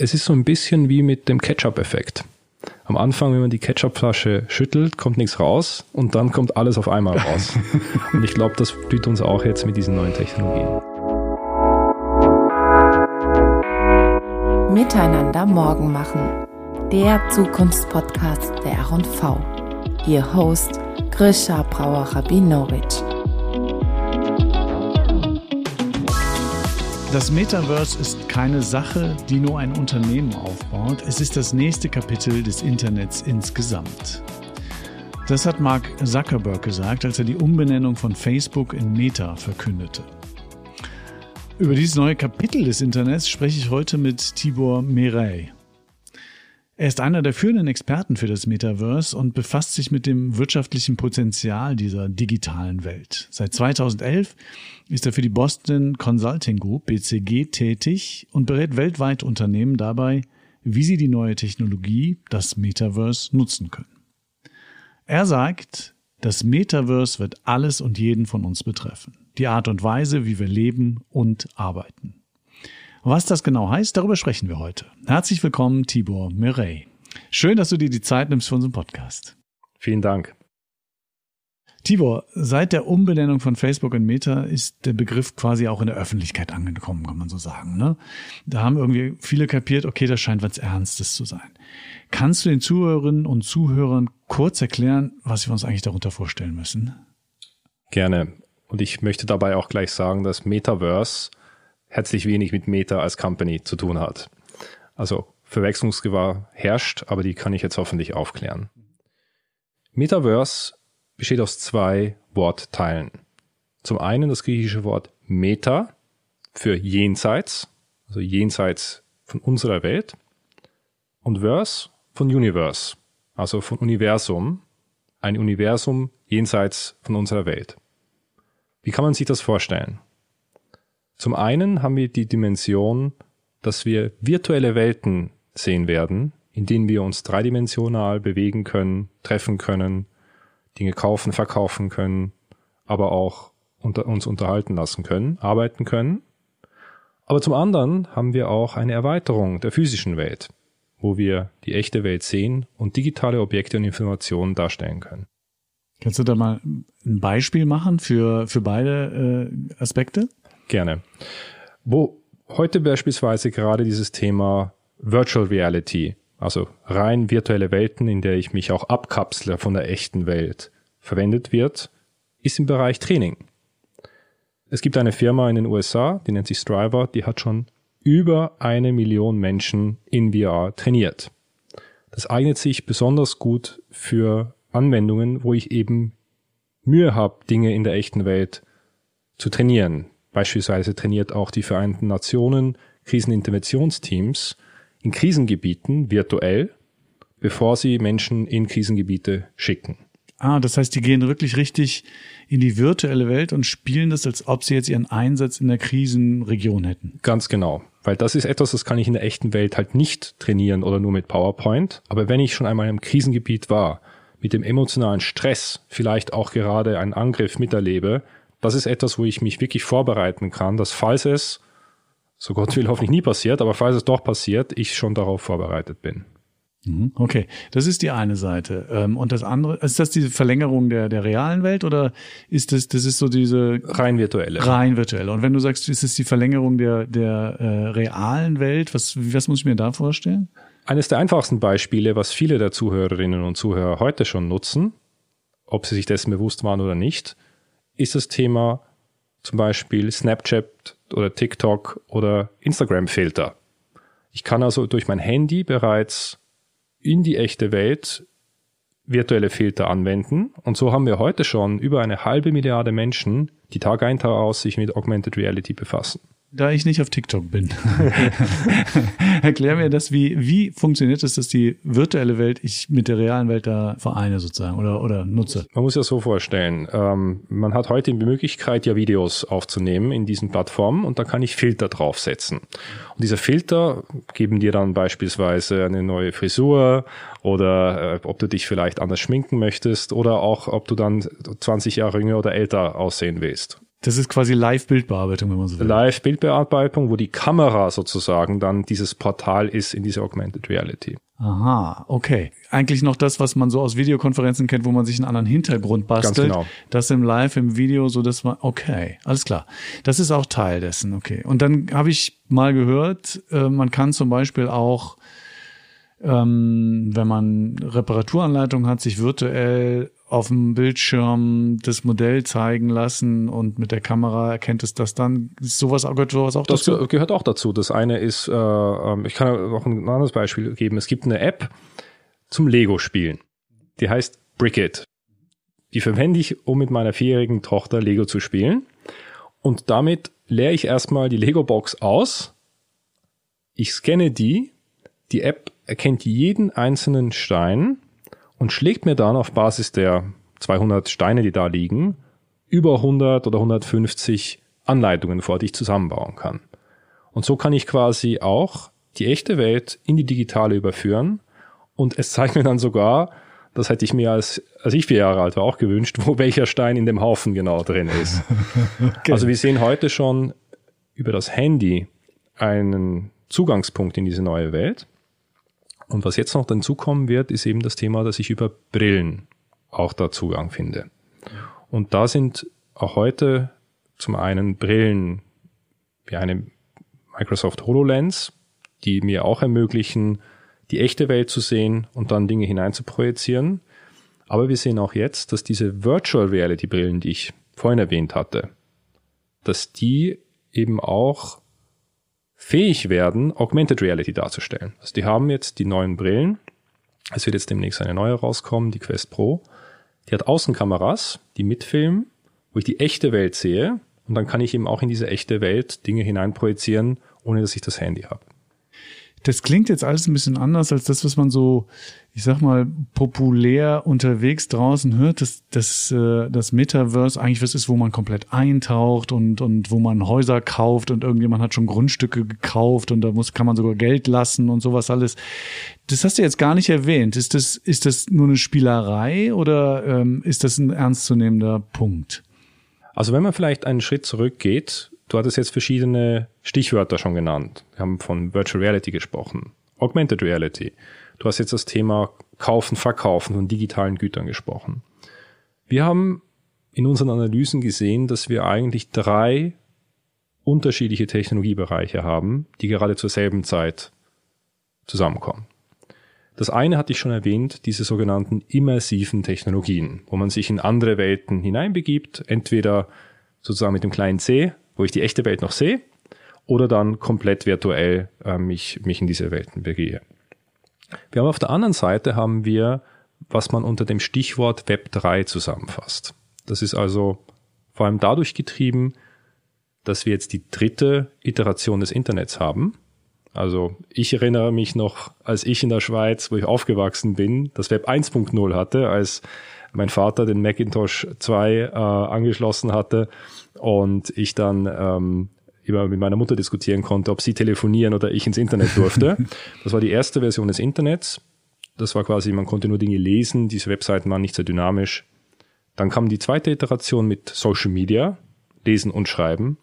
es ist so ein bisschen wie mit dem Ketchup-Effekt. Am Anfang, wenn man die Ketchupflasche schüttelt, kommt nichts raus und dann kommt alles auf einmal raus. und ich glaube, das blüht uns auch jetzt mit diesen neuen Technologien. Miteinander morgen machen. Der Zukunftspodcast der R&V. Ihr Host Grisha Brauer-Rabinowitsch. Das Metaverse ist keine Sache, die nur ein Unternehmen aufbaut. Es ist das nächste Kapitel des Internets insgesamt. Das hat Mark Zuckerberg gesagt, als er die Umbenennung von Facebook in Meta verkündete. Über dieses neue Kapitel des Internets spreche ich heute mit Tibor Mirey. Er ist einer der führenden Experten für das Metaverse und befasst sich mit dem wirtschaftlichen Potenzial dieser digitalen Welt. Seit 2011 ist er für die Boston Consulting Group BCG tätig und berät weltweit Unternehmen dabei, wie sie die neue Technologie, das Metaverse, nutzen können. Er sagt, das Metaverse wird alles und jeden von uns betreffen. Die Art und Weise, wie wir leben und arbeiten. Was das genau heißt, darüber sprechen wir heute. Herzlich willkommen, Tibor Mirey. Schön, dass du dir die Zeit nimmst für unseren Podcast. Vielen Dank. Tibor, seit der Umbenennung von Facebook in Meta ist der Begriff quasi auch in der Öffentlichkeit angekommen, kann man so sagen. Ne? Da haben irgendwie viele kapiert, okay, das scheint was Ernstes zu sein. Kannst du den Zuhörerinnen und Zuhörern kurz erklären, was wir uns eigentlich darunter vorstellen müssen? Gerne. Und ich möchte dabei auch gleich sagen, dass Metaverse herzlich wenig mit Meta als Company zu tun hat. Also Verwechslungsgewahr herrscht, aber die kann ich jetzt hoffentlich aufklären. Metaverse besteht aus zwei Wortteilen. Zum einen das griechische Wort Meta für jenseits, also jenseits von unserer Welt, und Verse von Universe, also von Universum, ein Universum jenseits von unserer Welt. Wie kann man sich das vorstellen? Zum einen haben wir die Dimension, dass wir virtuelle Welten sehen werden, in denen wir uns dreidimensional bewegen können, treffen können, Dinge kaufen, verkaufen können, aber auch unter uns unterhalten lassen können, arbeiten können. Aber zum anderen haben wir auch eine Erweiterung der physischen Welt, wo wir die echte Welt sehen und digitale Objekte und Informationen darstellen können. Kannst du da mal ein Beispiel machen für, für beide äh, Aspekte? Gerne. Wo heute beispielsweise gerade dieses Thema Virtual Reality, also rein virtuelle Welten, in der ich mich auch abkapsle von der echten Welt, verwendet wird, ist im Bereich Training. Es gibt eine Firma in den USA, die nennt sich Striver, die hat schon über eine Million Menschen in VR trainiert. Das eignet sich besonders gut für Anwendungen, wo ich eben Mühe habe, Dinge in der echten Welt zu trainieren. Beispielsweise trainiert auch die Vereinten Nationen Kriseninterventionsteams in Krisengebieten virtuell, bevor sie Menschen in Krisengebiete schicken. Ah, das heißt, die gehen wirklich richtig in die virtuelle Welt und spielen das, als ob sie jetzt ihren Einsatz in der Krisenregion hätten. Ganz genau. Weil das ist etwas, das kann ich in der echten Welt halt nicht trainieren oder nur mit PowerPoint. Aber wenn ich schon einmal im Krisengebiet war, mit dem emotionalen Stress vielleicht auch gerade einen Angriff miterlebe, das ist etwas, wo ich mich wirklich vorbereiten kann, dass falls es, so Gott will hoffentlich nie passiert, aber falls es doch passiert, ich schon darauf vorbereitet bin. Mhm, okay, das ist die eine Seite. Ähm, und das andere, ist das diese Verlängerung der, der realen Welt oder ist das, das ist so diese rein virtuelle? Rein virtuelle. Und wenn du sagst, ist es die Verlängerung der, der äh, realen Welt, was, was muss ich mir da vorstellen? Eines der einfachsten Beispiele, was viele der Zuhörerinnen und Zuhörer heute schon nutzen, ob sie sich dessen bewusst waren oder nicht, ist das Thema zum Beispiel Snapchat oder TikTok oder Instagram-Filter. Ich kann also durch mein Handy bereits in die echte Welt virtuelle Filter anwenden. Und so haben wir heute schon über eine halbe Milliarde Menschen, die Tag ein, Tag aus sich mit Augmented Reality befassen da ich nicht auf TikTok bin. Erklär mir das, wie, wie funktioniert es, dass die virtuelle Welt ich mit der realen Welt da vereine sozusagen oder, oder nutze? Man muss ja so vorstellen, ähm, man hat heute die Möglichkeit, ja Videos aufzunehmen in diesen Plattformen und da kann ich Filter draufsetzen. Und diese Filter geben dir dann beispielsweise eine neue Frisur oder äh, ob du dich vielleicht anders schminken möchtest oder auch ob du dann 20 Jahre jünger oder älter aussehen willst. Das ist quasi Live-Bildbearbeitung, wenn man so will. Live-Bildbearbeitung, wo die Kamera sozusagen dann dieses Portal ist in diese Augmented Reality. Aha, okay. Eigentlich noch das, was man so aus Videokonferenzen kennt, wo man sich einen anderen Hintergrund bastelt. Ganz genau. Das im Live, im Video, so dass man, okay, alles klar. Das ist auch Teil dessen, okay. Und dann habe ich mal gehört, äh, man kann zum Beispiel auch, ähm, wenn man Reparaturanleitung hat, sich virtuell auf dem Bildschirm das Modell zeigen lassen und mit der Kamera erkennt es das dann. Sowas, gehört sowas auch Das dazu? gehört auch dazu. Das eine ist, äh, ähm, ich kann auch ein anderes Beispiel geben. Es gibt eine App zum Lego-Spielen. Die heißt Brickit. Die verwende ich, um mit meiner vierjährigen Tochter Lego zu spielen. Und damit leere ich erstmal die Lego-Box aus. Ich scanne die. Die App erkennt jeden einzelnen Stein und schlägt mir dann auf Basis der 200 Steine, die da liegen, über 100 oder 150 Anleitungen vor, die ich zusammenbauen kann. Und so kann ich quasi auch die echte Welt in die digitale überführen und es zeigt mir dann sogar, das hätte ich mir als, als ich vier Jahre alt war auch gewünscht, wo welcher Stein in dem Haufen genau drin ist. okay. Also wir sehen heute schon über das Handy einen Zugangspunkt in diese neue Welt. Und was jetzt noch dazukommen wird, ist eben das Thema, dass ich über Brillen auch da Zugang finde. Und da sind auch heute zum einen Brillen wie eine Microsoft HoloLens, die mir auch ermöglichen, die echte Welt zu sehen und dann Dinge hinein zu projizieren. Aber wir sehen auch jetzt, dass diese Virtual Reality Brillen, die ich vorhin erwähnt hatte, dass die eben auch fähig werden, Augmented Reality darzustellen. Also die haben jetzt die neuen Brillen. Es wird jetzt demnächst eine neue rauskommen, die Quest Pro. Die hat Außenkameras, die mitfilmen, wo ich die echte Welt sehe. Und dann kann ich eben auch in diese echte Welt Dinge hineinprojizieren, ohne dass ich das Handy habe. Das klingt jetzt alles ein bisschen anders als das, was man so, ich sag mal, populär unterwegs draußen hört, dass, dass äh, das Metaverse eigentlich was ist, wo man komplett eintaucht und, und wo man Häuser kauft und irgendjemand hat schon Grundstücke gekauft und da muss, kann man sogar Geld lassen und sowas alles. Das hast du jetzt gar nicht erwähnt. Ist das, ist das nur eine Spielerei oder ähm, ist das ein ernstzunehmender Punkt? Also wenn man vielleicht einen Schritt zurückgeht, Du hattest jetzt verschiedene Stichwörter schon genannt. Wir haben von Virtual Reality gesprochen, Augmented Reality. Du hast jetzt das Thema Kaufen, Verkaufen von digitalen Gütern gesprochen. Wir haben in unseren Analysen gesehen, dass wir eigentlich drei unterschiedliche Technologiebereiche haben, die gerade zur selben Zeit zusammenkommen. Das eine hatte ich schon erwähnt, diese sogenannten immersiven Technologien, wo man sich in andere Welten hineinbegibt, entweder sozusagen mit dem kleinen C, wo ich die echte Welt noch sehe, oder dann komplett virtuell äh, mich, mich in diese Welten begehe. Wir haben auf der anderen Seite haben wir, was man unter dem Stichwort Web 3 zusammenfasst. Das ist also vor allem dadurch getrieben, dass wir jetzt die dritte Iteration des Internets haben. Also ich erinnere mich noch, als ich in der Schweiz, wo ich aufgewachsen bin, das Web 1.0 hatte, als mein Vater den Macintosh 2 äh, angeschlossen hatte und ich dann ähm, immer mit meiner Mutter diskutieren konnte, ob sie telefonieren oder ich ins Internet durfte. das war die erste Version des Internets. Das war quasi, man konnte nur Dinge lesen, diese Webseiten waren nicht sehr dynamisch. Dann kam die zweite Iteration mit Social Media, Lesen und Schreiben.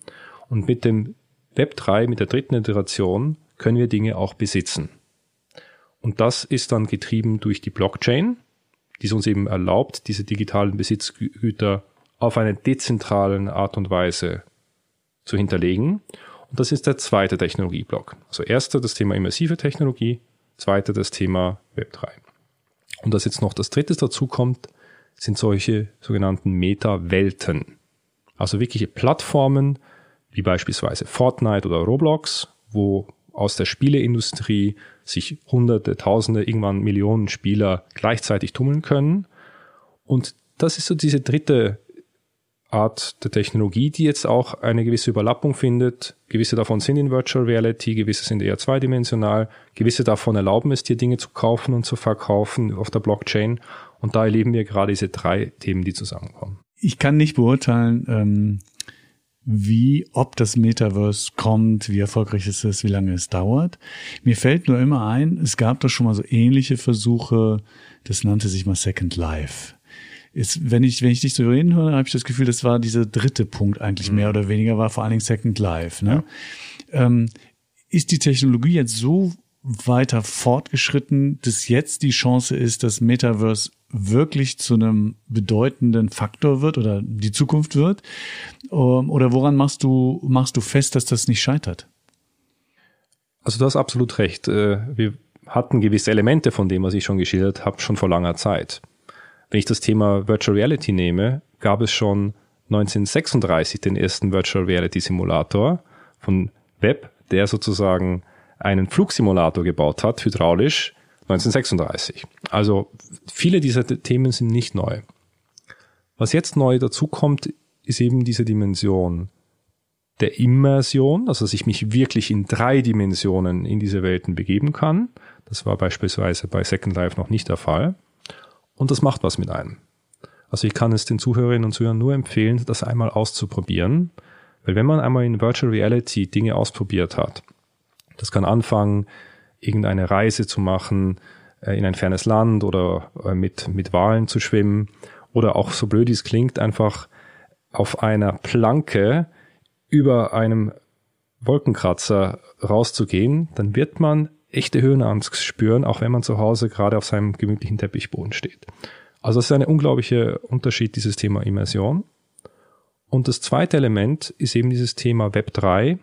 Und mit dem Web 3, mit der dritten Iteration, können wir Dinge auch besitzen. Und das ist dann getrieben durch die Blockchain, die es uns eben erlaubt, diese digitalen Besitzgüter auf eine dezentralen Art und Weise zu hinterlegen. Und das ist der zweite Technologieblock. Also erster das Thema immersive Technologie, zweiter das Thema Web3. Und das jetzt noch das dritte dazu kommt, sind solche sogenannten Meta-Welten. Also wirkliche Plattformen, wie beispielsweise Fortnite oder Roblox, wo aus der Spieleindustrie sich Hunderte, Tausende, irgendwann Millionen Spieler gleichzeitig tummeln können. Und das ist so diese dritte Art der Technologie, die jetzt auch eine gewisse Überlappung findet. Gewisse davon sind in Virtual Reality, gewisse sind eher zweidimensional, gewisse davon erlauben es dir, Dinge zu kaufen und zu verkaufen auf der Blockchain. Und da erleben wir gerade diese drei Themen, die zusammenkommen. Ich kann nicht beurteilen, ähm, wie, ob das Metaverse kommt, wie erfolgreich es ist, wie lange es dauert. Mir fällt nur immer ein, es gab doch schon mal so ähnliche Versuche, das nannte sich mal Second Life Ist, wenn ich, wenn ich dich so reden höre, habe ich das Gefühl, das war dieser dritte Punkt eigentlich mhm. mehr oder weniger, war vor allen Dingen Second Life. Ne? Ja. Ähm, ist die Technologie jetzt so weiter fortgeschritten, dass jetzt die Chance ist, dass Metaverse wirklich zu einem bedeutenden Faktor wird oder die Zukunft wird? Ähm, oder woran machst du, machst du fest, dass das nicht scheitert? Also du hast absolut recht. Äh, wir hatten gewisse Elemente von dem, was ich schon geschildert habe, schon vor langer Zeit. Wenn ich das Thema Virtual Reality nehme, gab es schon 1936 den ersten Virtual Reality Simulator von Web, der sozusagen einen Flugsimulator gebaut hat, hydraulisch, 1936. Also viele dieser Themen sind nicht neu. Was jetzt neu dazu kommt, ist eben diese Dimension der Immersion, also dass ich mich wirklich in drei Dimensionen in diese Welten begeben kann. Das war beispielsweise bei Second Life noch nicht der Fall. Und das macht was mit einem. Also ich kann es den Zuhörerinnen und Zuhörern nur empfehlen, das einmal auszuprobieren. Weil wenn man einmal in Virtual Reality Dinge ausprobiert hat, das kann anfangen, irgendeine Reise zu machen äh, in ein fernes Land oder äh, mit, mit Wahlen zu schwimmen oder auch so blöd es klingt, einfach auf einer Planke über einem Wolkenkratzer rauszugehen, dann wird man echte Höhenangst spüren, auch wenn man zu Hause gerade auf seinem gemütlichen Teppichboden steht. Also das ist ein unglaublicher Unterschied, dieses Thema Immersion. Und das zweite Element ist eben dieses Thema Web 3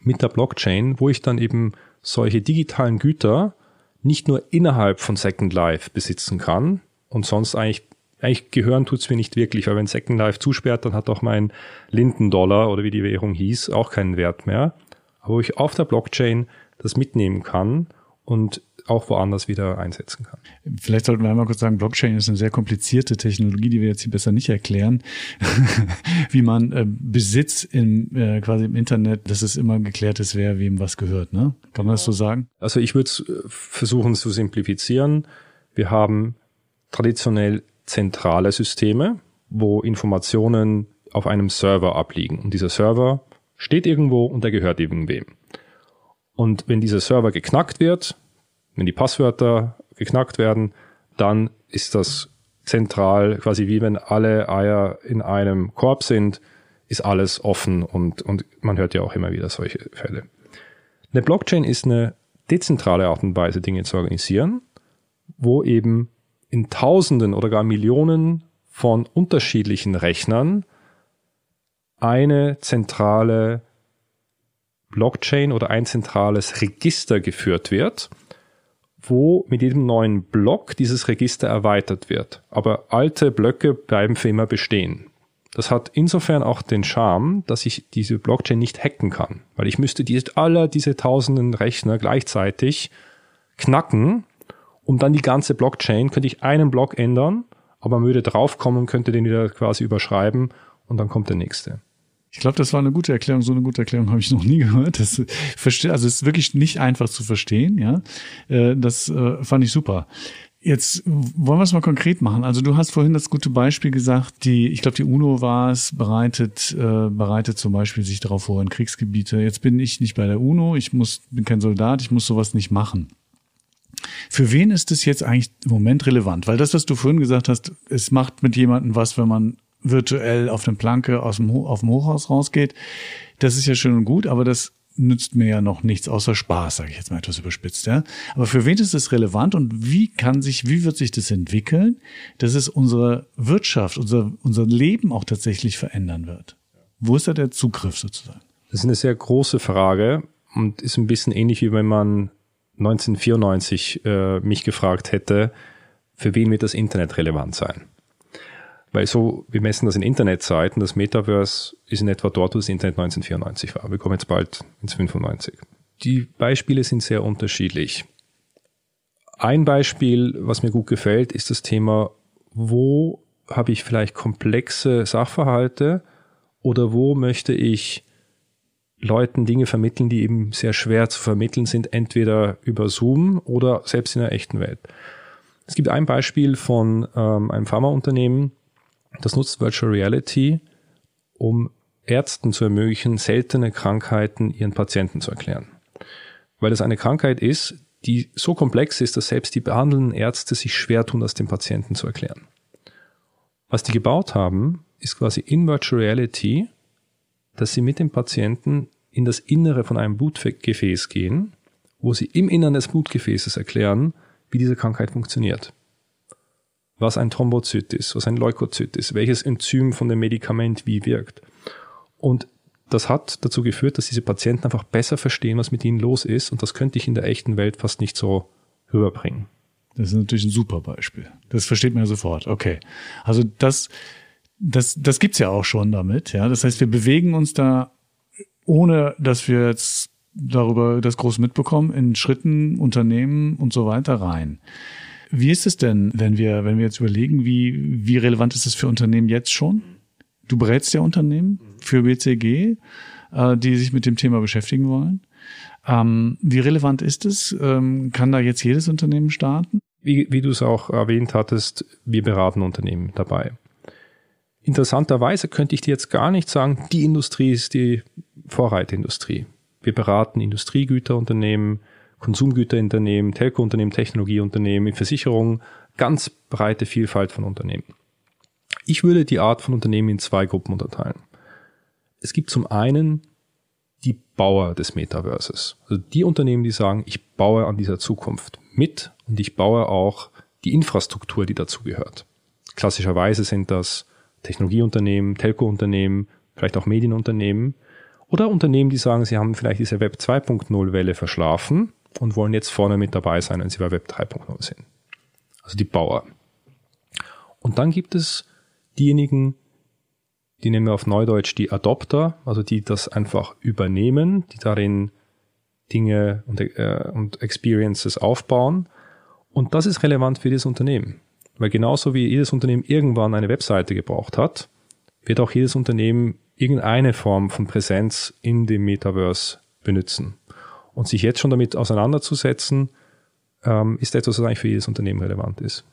mit der Blockchain, wo ich dann eben solche digitalen Güter nicht nur innerhalb von Second Life besitzen kann und sonst eigentlich eigentlich gehören tut's mir nicht wirklich, weil wenn Second Life zusperrt, dann hat auch mein Lindendollar oder wie die Währung hieß auch keinen Wert mehr. Aber wo ich auf der Blockchain das mitnehmen kann und auch woanders wieder einsetzen kann. Vielleicht sollten wir einmal kurz sagen, Blockchain ist eine sehr komplizierte Technologie, die wir jetzt hier besser nicht erklären, wie man äh, Besitz im äh, quasi im Internet, dass es immer geklärt ist, wer wem was gehört. Ne? Kann man das so sagen? Also ich würde äh, versuchen zu simplifizieren. Wir haben traditionell zentrale Systeme, wo Informationen auf einem Server abliegen. Und dieser Server steht irgendwo und der gehört irgendwem. Und wenn dieser Server geknackt wird, wenn die Passwörter geknackt werden, dann ist das zentral, quasi wie wenn alle Eier in einem Korb sind, ist alles offen und, und man hört ja auch immer wieder solche Fälle. Eine Blockchain ist eine dezentrale Art und Weise, Dinge zu organisieren, wo eben in Tausenden oder gar Millionen von unterschiedlichen Rechnern eine zentrale Blockchain oder ein zentrales Register geführt wird, wo mit jedem neuen Block dieses Register erweitert wird. Aber alte Blöcke bleiben für immer bestehen. Das hat insofern auch den Charme, dass ich diese Blockchain nicht hacken kann, weil ich müsste die, aller diese tausenden Rechner gleichzeitig knacken, um dann die ganze Blockchain, könnte ich einen Block ändern, aber man würde draufkommen, könnte den wieder quasi überschreiben und dann kommt der nächste. Ich glaube, das war eine gute Erklärung. So eine gute Erklärung habe ich noch nie gehört. Das verstehe, also es ist wirklich nicht einfach zu verstehen. Ja, äh, das äh, fand ich super. Jetzt wollen wir es mal konkret machen. Also du hast vorhin das gute Beispiel gesagt, die, ich glaube, die UNO war es, bereitet, äh, bereitet zum Beispiel sich darauf vor in Kriegsgebiete. Jetzt bin ich nicht bei der UNO, ich muss, bin kein Soldat, ich muss sowas nicht machen. Für wen ist es jetzt eigentlich im Moment relevant? Weil das, was du vorhin gesagt hast, es macht mit jemandem was, wenn man virtuell auf eine Planke aus dem, auf dem Hochhaus rausgeht. Das ist ja schön und gut, aber das nützt mir ja noch nichts außer Spaß, sage ich jetzt mal etwas überspitzt. Ja? Aber für wen ist es relevant und wie kann sich, wie wird sich das entwickeln, dass es unsere Wirtschaft, unser, unser Leben auch tatsächlich verändern wird? Wo ist da der Zugriff sozusagen? Das ist eine sehr große Frage und ist ein bisschen ähnlich wie wenn man 1994 äh, mich gefragt hätte, für wen wird das Internet relevant sein? Weil so, wir messen das in Internetzeiten, das Metaverse ist in etwa dort, wo das Internet 1994 war. Wir kommen jetzt bald ins 95. Die Beispiele sind sehr unterschiedlich. Ein Beispiel, was mir gut gefällt, ist das Thema, wo habe ich vielleicht komplexe Sachverhalte oder wo möchte ich Leuten Dinge vermitteln, die eben sehr schwer zu vermitteln sind, entweder über Zoom oder selbst in der echten Welt. Es gibt ein Beispiel von ähm, einem Pharmaunternehmen, das nutzt Virtual Reality, um Ärzten zu ermöglichen, seltene Krankheiten ihren Patienten zu erklären. Weil das eine Krankheit ist, die so komplex ist, dass selbst die behandelnden Ärzte sich schwer tun, das dem Patienten zu erklären. Was die gebaut haben, ist quasi in Virtual Reality, dass sie mit dem Patienten in das Innere von einem Blutgefäß gehen, wo sie im Innern des Blutgefäßes erklären, wie diese Krankheit funktioniert. Was ein Thrombozyt ist, was ein Leukozyt ist, welches Enzym von dem Medikament wie wirkt. Und das hat dazu geführt, dass diese Patienten einfach besser verstehen, was mit ihnen los ist. Und das könnte ich in der echten Welt fast nicht so rüberbringen. Das ist natürlich ein super Beispiel. Das versteht man ja sofort. Okay. Also das, das, das gibt's ja auch schon damit. Ja, das heißt, wir bewegen uns da, ohne dass wir jetzt darüber das groß mitbekommen, in Schritten, Unternehmen und so weiter rein. Wie ist es denn, wenn wir, wenn wir jetzt überlegen, wie, wie relevant ist es für Unternehmen jetzt schon? Du berätst ja Unternehmen für BCG, äh, die sich mit dem Thema beschäftigen wollen. Ähm, wie relevant ist es? Ähm, kann da jetzt jedes Unternehmen starten? Wie, wie du es auch erwähnt hattest, wir beraten Unternehmen dabei. Interessanterweise könnte ich dir jetzt gar nicht sagen, die Industrie ist die Vorreiterindustrie. Wir beraten Industriegüterunternehmen, Konsumgüterunternehmen, Telco-Unternehmen, Technologieunternehmen, Versicherungen, ganz breite Vielfalt von Unternehmen. Ich würde die Art von Unternehmen in zwei Gruppen unterteilen. Es gibt zum einen die Bauer des Metaverses. Also die Unternehmen, die sagen, ich baue an dieser Zukunft mit und ich baue auch die Infrastruktur, die dazu gehört. Klassischerweise sind das Technologieunternehmen, Telco-Unternehmen, vielleicht auch Medienunternehmen oder Unternehmen, die sagen, sie haben vielleicht diese Web 2.0 Welle verschlafen und wollen jetzt vorne mit dabei sein, wenn sie bei Web 3.0 sind. Also die Bauer. Und dann gibt es diejenigen, die nehmen wir auf Neudeutsch die Adopter, also die das einfach übernehmen, die darin Dinge und, äh, und Experiences aufbauen. Und das ist relevant für dieses Unternehmen. Weil genauso wie jedes Unternehmen irgendwann eine Webseite gebraucht hat, wird auch jedes Unternehmen irgendeine Form von Präsenz in dem Metaverse benutzen. Und sich jetzt schon damit auseinanderzusetzen, ähm, ist etwas, was eigentlich für jedes Unternehmen relevant ist.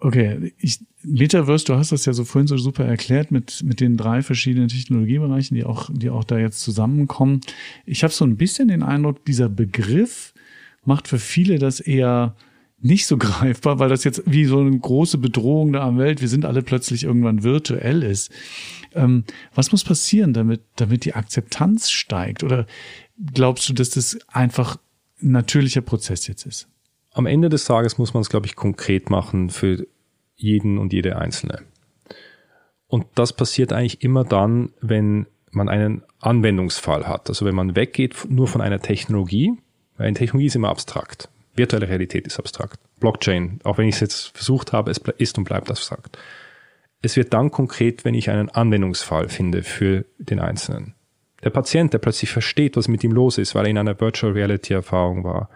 Okay, ich, Metaverse, du hast das ja so vorhin so super erklärt mit, mit den drei verschiedenen Technologiebereichen, die auch, die auch da jetzt zusammenkommen. Ich habe so ein bisschen den Eindruck, dieser Begriff macht für viele das eher nicht so greifbar, weil das jetzt wie so eine große Bedrohung da am Welt, wir sind alle plötzlich irgendwann virtuell ist. Ähm, was muss passieren, damit, damit die Akzeptanz steigt? Oder glaubst du, dass das einfach ein natürlicher Prozess jetzt ist? Am Ende des Tages muss man es, glaube ich, konkret machen für jeden und jede Einzelne. Und das passiert eigentlich immer dann, wenn man einen Anwendungsfall hat. Also wenn man weggeht nur von einer Technologie, weil eine Technologie ist immer abstrakt. Virtuelle Realität ist abstrakt. Blockchain, auch wenn ich es jetzt versucht habe, es ist und bleibt abstrakt. Es wird dann konkret, wenn ich einen Anwendungsfall finde für den Einzelnen. Der Patient, der plötzlich versteht, was mit ihm los ist, weil er in einer Virtual Reality Erfahrung war.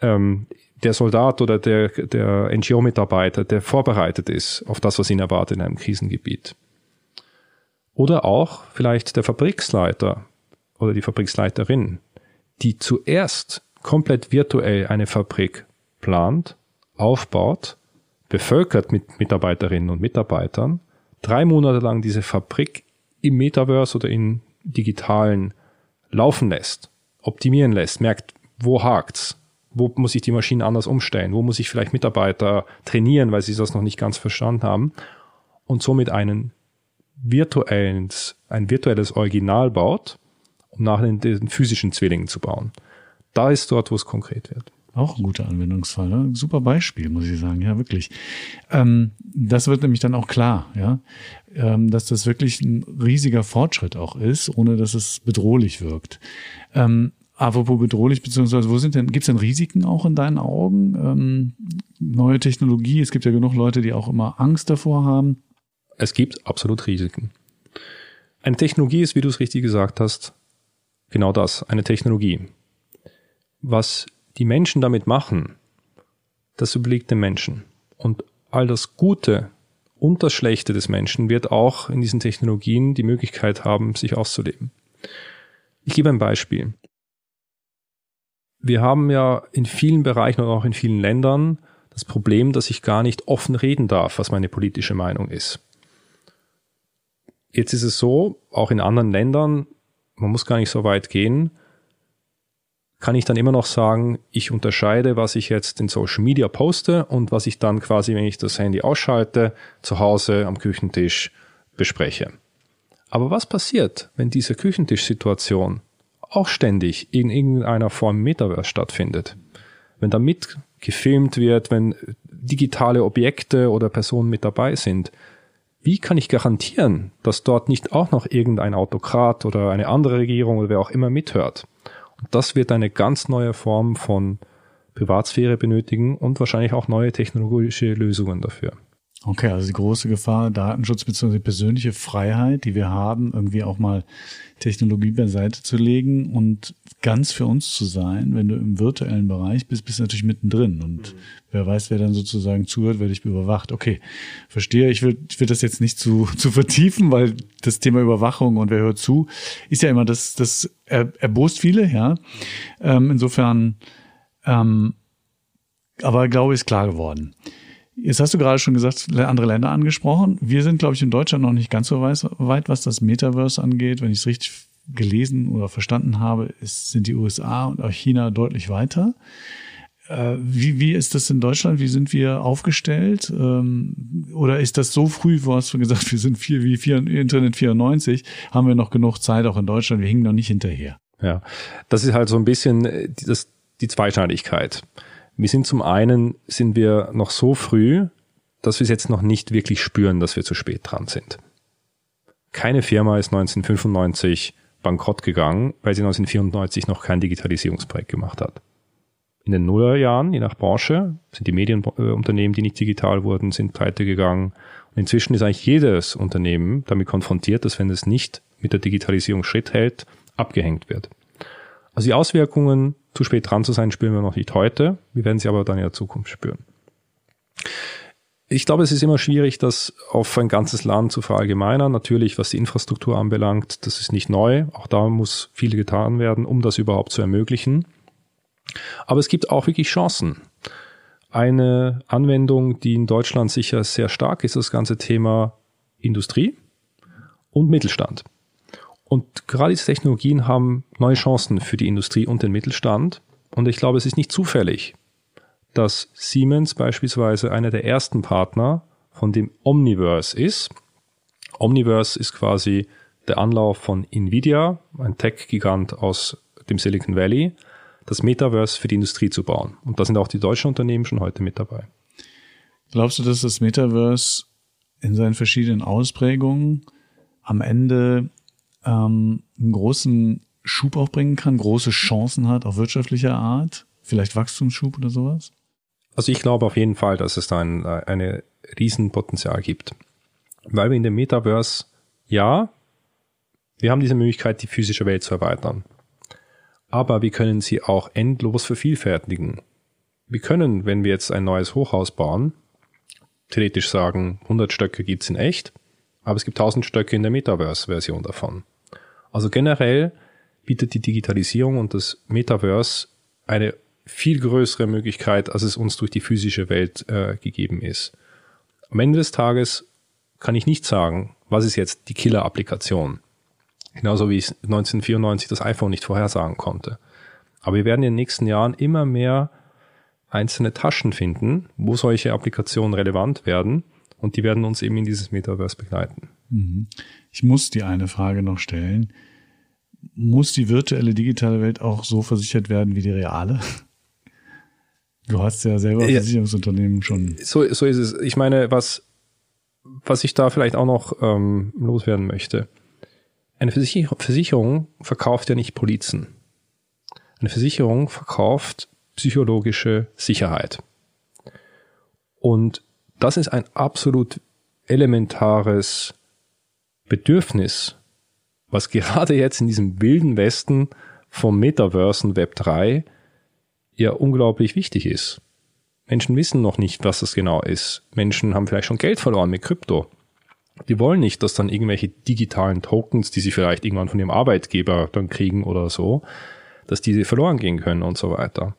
Ähm, der Soldat oder der, der NGO-Mitarbeiter, der vorbereitet ist auf das, was ihn erwartet in einem Krisengebiet. Oder auch vielleicht der Fabriksleiter oder die Fabriksleiterin, die zuerst komplett virtuell eine Fabrik plant, aufbaut, bevölkert mit Mitarbeiterinnen und Mitarbeitern, drei Monate lang diese Fabrik im Metaverse oder in digitalen laufen lässt, optimieren lässt, merkt, wo hakt's, wo muss ich die Maschinen anders umstellen? Wo muss ich vielleicht Mitarbeiter trainieren, weil sie das noch nicht ganz verstanden haben? Und somit einen virtuellen, ein virtuelles Original baut, um nachher den, physischen Zwillingen zu bauen. Da ist dort, wo es konkret wird. Auch ein guter Anwendungsfall. Ne? Super Beispiel, muss ich sagen. Ja, wirklich. Ähm, das wird nämlich dann auch klar, ja, ähm, dass das wirklich ein riesiger Fortschritt auch ist, ohne dass es bedrohlich wirkt. Ähm, Apropos bedrohlich, beziehungsweise wo sind denn, gibt es denn Risiken auch in deinen Augen? Ähm, neue Technologie, es gibt ja genug Leute, die auch immer Angst davor haben. Es gibt absolut Risiken. Eine Technologie ist, wie du es richtig gesagt hast, genau das, eine Technologie. Was die Menschen damit machen, das obliegt den Menschen. Und all das Gute und das Schlechte des Menschen wird auch in diesen Technologien die Möglichkeit haben, sich auszuleben. Ich gebe ein Beispiel wir haben ja in vielen Bereichen und auch in vielen Ländern das Problem, dass ich gar nicht offen reden darf, was meine politische Meinung ist. Jetzt ist es so, auch in anderen Ländern, man muss gar nicht so weit gehen, kann ich dann immer noch sagen, ich unterscheide, was ich jetzt in Social Media poste und was ich dann quasi, wenn ich das Handy ausschalte, zu Hause am Küchentisch bespreche. Aber was passiert, wenn diese Küchentischsituation auch ständig in irgendeiner Form Metaverse stattfindet? Wenn da mitgefilmt wird, wenn digitale Objekte oder Personen mit dabei sind, wie kann ich garantieren, dass dort nicht auch noch irgendein Autokrat oder eine andere Regierung oder wer auch immer mithört? Das wird eine ganz neue Form von Privatsphäre benötigen und wahrscheinlich auch neue technologische Lösungen dafür. Okay, also die große Gefahr, Datenschutz bzw. persönliche Freiheit, die wir haben, irgendwie auch mal Technologie beiseite zu legen und ganz für uns zu sein. Wenn du im virtuellen Bereich bist, bist du natürlich mittendrin und mhm. wer weiß, wer dann sozusagen zuhört, wer dich überwacht. Okay, verstehe. Ich will, ich will das jetzt nicht zu, zu vertiefen, weil das Thema Überwachung und wer hört zu, ist ja immer das, das er, erbost viele, ja. Ähm, insofern, ähm, aber glaube ich, ist klar geworden. Jetzt hast du gerade schon gesagt, andere Länder angesprochen. Wir sind, glaube ich, in Deutschland noch nicht ganz so weit, was das Metaverse angeht. Wenn ich es richtig gelesen oder verstanden habe, ist, sind die USA und auch China deutlich weiter. Äh, wie, wie ist das in Deutschland? Wie sind wir aufgestellt? Ähm, oder ist das so früh, wo hast du gesagt, wir sind viel wie vier, Internet 94, haben wir noch genug Zeit auch in Deutschland, wir hingen noch nicht hinterher. Ja, das ist halt so ein bisschen äh, das, die Zweischneidigkeit. Wir sind zum einen, sind wir noch so früh, dass wir es jetzt noch nicht wirklich spüren, dass wir zu spät dran sind. Keine Firma ist 1995 bankrott gegangen, weil sie 1994 noch kein Digitalisierungsprojekt gemacht hat. In den Nullerjahren, je nach Branche, sind die Medienunternehmen, die nicht digital wurden, sind pleite gegangen. Und inzwischen ist eigentlich jedes Unternehmen damit konfrontiert, dass wenn es nicht mit der Digitalisierung Schritt hält, abgehängt wird. Also die Auswirkungen, zu spät dran zu sein, spüren wir noch nicht heute. Wir werden sie aber dann in der Zukunft spüren. Ich glaube, es ist immer schwierig, das auf ein ganzes Land zu verallgemeinern. Natürlich, was die Infrastruktur anbelangt, das ist nicht neu. Auch da muss viel getan werden, um das überhaupt zu ermöglichen. Aber es gibt auch wirklich Chancen. Eine Anwendung, die in Deutschland sicher sehr stark ist, das ganze Thema Industrie und Mittelstand. Und gerade diese Technologien haben neue Chancen für die Industrie und den Mittelstand. Und ich glaube, es ist nicht zufällig, dass Siemens beispielsweise einer der ersten Partner von dem Omniverse ist. Omniverse ist quasi der Anlauf von Nvidia, ein Tech-Gigant aus dem Silicon Valley, das Metaverse für die Industrie zu bauen. Und da sind auch die deutschen Unternehmen schon heute mit dabei. Glaubst du, dass das Metaverse in seinen verschiedenen Ausprägungen am Ende ähm, einen großen Schub auch bringen kann, große Chancen hat, auch wirtschaftlicher Art, vielleicht Wachstumsschub oder sowas? Also ich glaube auf jeden Fall, dass es da ein, eine Riesenpotenzial gibt. Weil wir in dem Metaverse, ja, wir haben diese Möglichkeit, die physische Welt zu erweitern. Aber wir können sie auch endlos vervielfältigen. Wir können, wenn wir jetzt ein neues Hochhaus bauen, theoretisch sagen, 100 Stöcke gibt's in echt, aber es gibt 1000 Stöcke in der Metaverse-Version davon. Also generell bietet die Digitalisierung und das Metaverse eine viel größere Möglichkeit, als es uns durch die physische Welt äh, gegeben ist. Am Ende des Tages kann ich nicht sagen, was ist jetzt die Killer-Applikation. Genauso wie ich 1994 das iPhone nicht vorhersagen konnte. Aber wir werden in den nächsten Jahren immer mehr einzelne Taschen finden, wo solche Applikationen relevant werden und die werden uns eben in dieses Metaverse begleiten. Mhm. Ich muss die eine Frage noch stellen. Muss die virtuelle digitale Welt auch so versichert werden wie die reale? Du hast ja selber ja, Versicherungsunternehmen schon. So, so ist es. Ich meine, was, was ich da vielleicht auch noch ähm, loswerden möchte. Eine Versicherung verkauft ja nicht Polizen. Eine Versicherung verkauft psychologische Sicherheit. Und das ist ein absolut elementares Bedürfnis, was gerade jetzt in diesem wilden Westen vom Metaverse und Web 3 ja unglaublich wichtig ist. Menschen wissen noch nicht, was das genau ist. Menschen haben vielleicht schon Geld verloren mit Krypto. Die wollen nicht, dass dann irgendwelche digitalen Tokens, die sie vielleicht irgendwann von ihrem Arbeitgeber dann kriegen oder so, dass diese verloren gehen können und so weiter.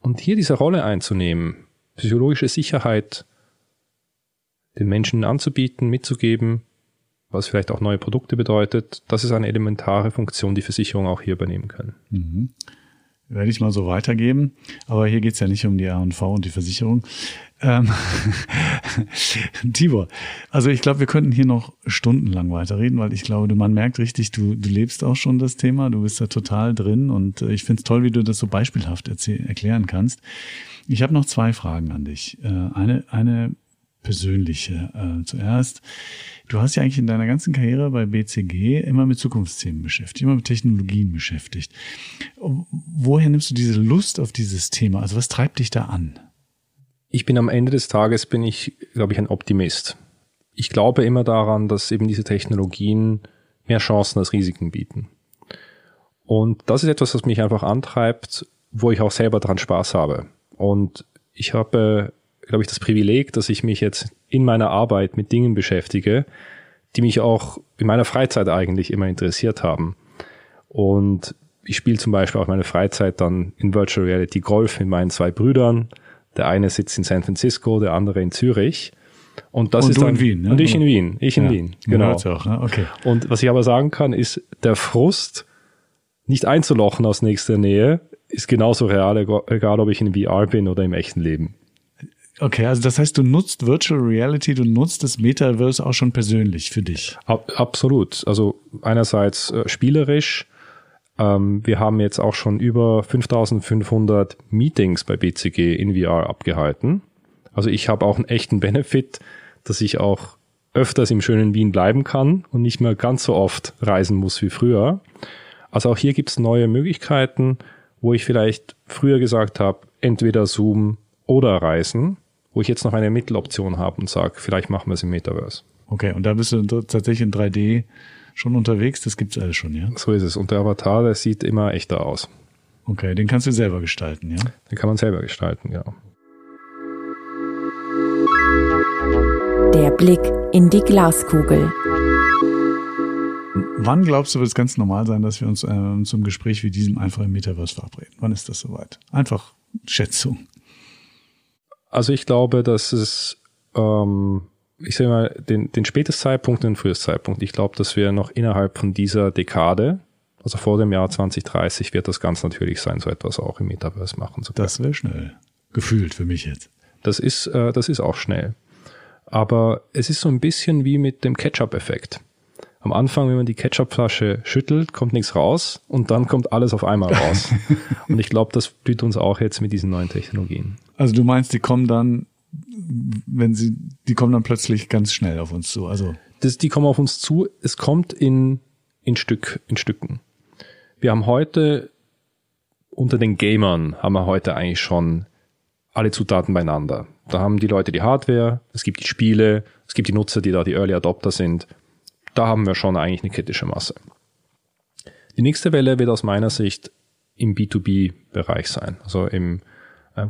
Und hier diese Rolle einzunehmen, psychologische Sicherheit den Menschen anzubieten, mitzugeben, was vielleicht auch neue Produkte bedeutet. Das ist eine elementare Funktion, die Versicherungen auch hier übernehmen können. Mhm. Werde ich mal so weitergeben. Aber hier geht's ja nicht um die R&V und die Versicherung. Ähm, Tibor, also ich glaube, wir könnten hier noch stundenlang weiterreden, weil ich glaube, man merkt richtig, du, du lebst auch schon das Thema, du bist da total drin und äh, ich finde es toll, wie du das so beispielhaft erklären kannst. Ich habe noch zwei Fragen an dich. Äh, eine, eine persönliche äh, zuerst. Du hast ja eigentlich in deiner ganzen Karriere bei BCG immer mit Zukunftsthemen beschäftigt, immer mit Technologien beschäftigt. Woher nimmst du diese Lust auf dieses Thema? Also was treibt dich da an? Ich bin am Ende des Tages, bin ich, glaube ich, ein Optimist. Ich glaube immer daran, dass eben diese Technologien mehr Chancen als Risiken bieten. Und das ist etwas, was mich einfach antreibt, wo ich auch selber dran Spaß habe. Und ich habe glaube ich, das Privileg, dass ich mich jetzt in meiner Arbeit mit Dingen beschäftige, die mich auch in meiner Freizeit eigentlich immer interessiert haben. Und ich spiele zum Beispiel auch meine Freizeit dann in Virtual Reality Golf mit meinen zwei Brüdern. Der eine sitzt in San Francisco, der andere in Zürich. Und das und ist dann, in Wien, ne? Und ich in Wien. Ich in Ja, Wien. Genau. auch, ne? Okay. Und was ich aber sagen kann, ist, der Frust, nicht einzulochen aus nächster Nähe, ist genauso real, egal ob ich in VR bin oder im echten Leben. Okay, also das heißt, du nutzt Virtual Reality, du nutzt das Metaverse auch schon persönlich für dich. Ab, absolut. Also einerseits äh, spielerisch. Ähm, wir haben jetzt auch schon über 5500 Meetings bei BCG in VR abgehalten. Also ich habe auch einen echten Benefit, dass ich auch öfters im schönen Wien bleiben kann und nicht mehr ganz so oft reisen muss wie früher. Also auch hier gibt es neue Möglichkeiten, wo ich vielleicht früher gesagt habe, entweder Zoom oder Reisen, wo ich jetzt noch eine Mitteloption habe und sage, vielleicht machen wir es im Metaverse. Okay, und da bist du tatsächlich in 3D schon unterwegs, das gibt's alles schon, ja? So ist es. Und der Avatar, der sieht immer echter aus. Okay, den kannst du selber gestalten, ja? Den kann man selber gestalten, ja. Der Blick in die Glaskugel. Wann glaubst du, wird es ganz normal sein, dass wir uns äh, zum Gespräch wie diesem einfach im Metaverse verabreden? Wann ist das soweit? Einfach Schätzung. Also ich glaube, dass es, ähm, ich sage mal, den, den spätesten Zeitpunkt und den frühesten Zeitpunkt. Ich glaube, dass wir noch innerhalb von dieser Dekade, also vor dem Jahr 2030, wird das ganz natürlich sein, so etwas auch im Metaverse machen zu können. Das wäre schnell. Gefühlt für mich jetzt. Das ist, äh, das ist auch schnell. Aber es ist so ein bisschen wie mit dem Ketchup-Effekt. Am Anfang, wenn man die Ketchupflasche schüttelt, kommt nichts raus und dann kommt alles auf einmal raus. und ich glaube, das blüht uns auch jetzt mit diesen neuen Technologien. Also du meinst, die kommen dann, wenn sie, die kommen dann plötzlich ganz schnell auf uns zu. Also Das, die kommen auf uns zu. Es kommt in, in Stück, in Stücken. Wir haben heute unter den Gamern haben wir heute eigentlich schon alle Zutaten beieinander. Da haben die Leute die Hardware, es gibt die Spiele, es gibt die Nutzer, die da die Early Adopter sind. Da haben wir schon eigentlich eine kritische Masse. Die nächste Welle wird aus meiner Sicht im B2B-Bereich sein, also im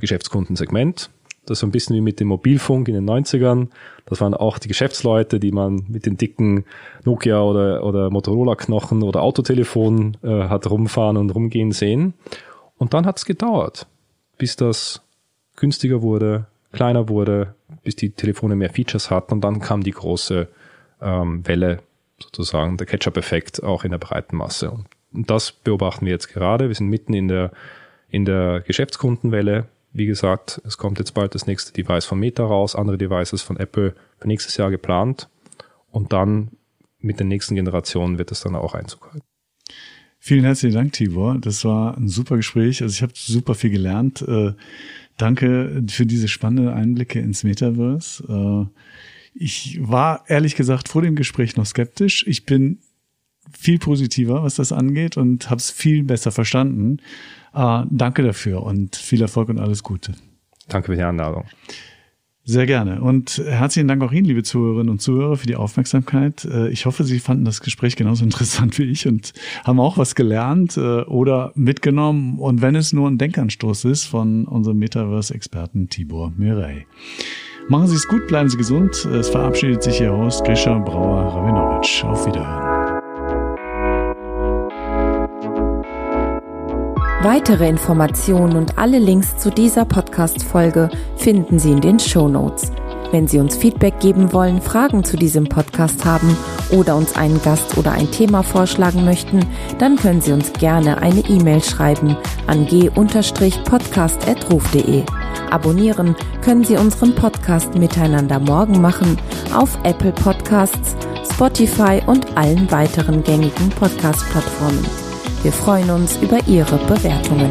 Geschäftskundensegment. Das so ein bisschen wie mit dem Mobilfunk in den 90ern. Das waren auch die Geschäftsleute, die man mit den dicken Nokia oder, oder Motorola-Knochen oder Autotelefon äh, hat rumfahren und rumgehen sehen. Und dann hat es gedauert, bis das günstiger wurde, kleiner wurde, bis die Telefone mehr Features hatten und dann kam die große ähm, Welle, sozusagen der Ketchup-Effekt auch in der breiten Masse. Und das beobachten wir jetzt gerade. Wir sind mitten in der, in der Geschäftskundenwelle. Wie gesagt, es kommt jetzt bald das nächste Device von Meta raus, andere Devices von Apple für nächstes Jahr geplant. Und dann mit den nächsten Generationen wird es dann auch Einzug halten. Vielen herzlichen Dank, Tibor. Das war ein super Gespräch. Also ich habe super viel gelernt. Äh, danke für diese spannenden Einblicke ins Metaverse. Äh, ich war ehrlich gesagt vor dem Gespräch noch skeptisch. Ich bin viel positiver, was das angeht und habe es viel besser verstanden. Äh, danke dafür und viel Erfolg und alles Gute. Danke für die Einladung. Sehr gerne. Und herzlichen Dank auch Ihnen, liebe Zuhörerinnen und Zuhörer, für die Aufmerksamkeit. Äh, Ich hoffe, Sie fanden das Gespräch genauso interessant wie ich und haben auch was gelernt äh, oder mitgenommen. Und wenn es nur ein Denkanstoß ist von unserem Metaverse-Experten Tibor Mirey. Machen Sie es gut, bleiben Sie gesund. Es verabschiedet sich Ihr Host Grisha Brauer-Rabinowitsch. Auf Wiederhören. Weitere Informationen und alle Links zu dieser Podcast-Folge finden Sie in den Show Notes. Wenn Sie uns Feedback geben wollen, Fragen zu diesem Podcast haben oder uns einen Gast oder ein Thema vorschlagen möchten, dann können Sie uns gerne eine E-Mail schreiben an g-podcast.ruf.de. Abonnieren können Sie unseren Podcast Miteinander morgen machen auf Apple Podcasts, Spotify und allen weiteren gängigen Podcast-Plattformen. Wir freuen uns über Ihre Bewertungen.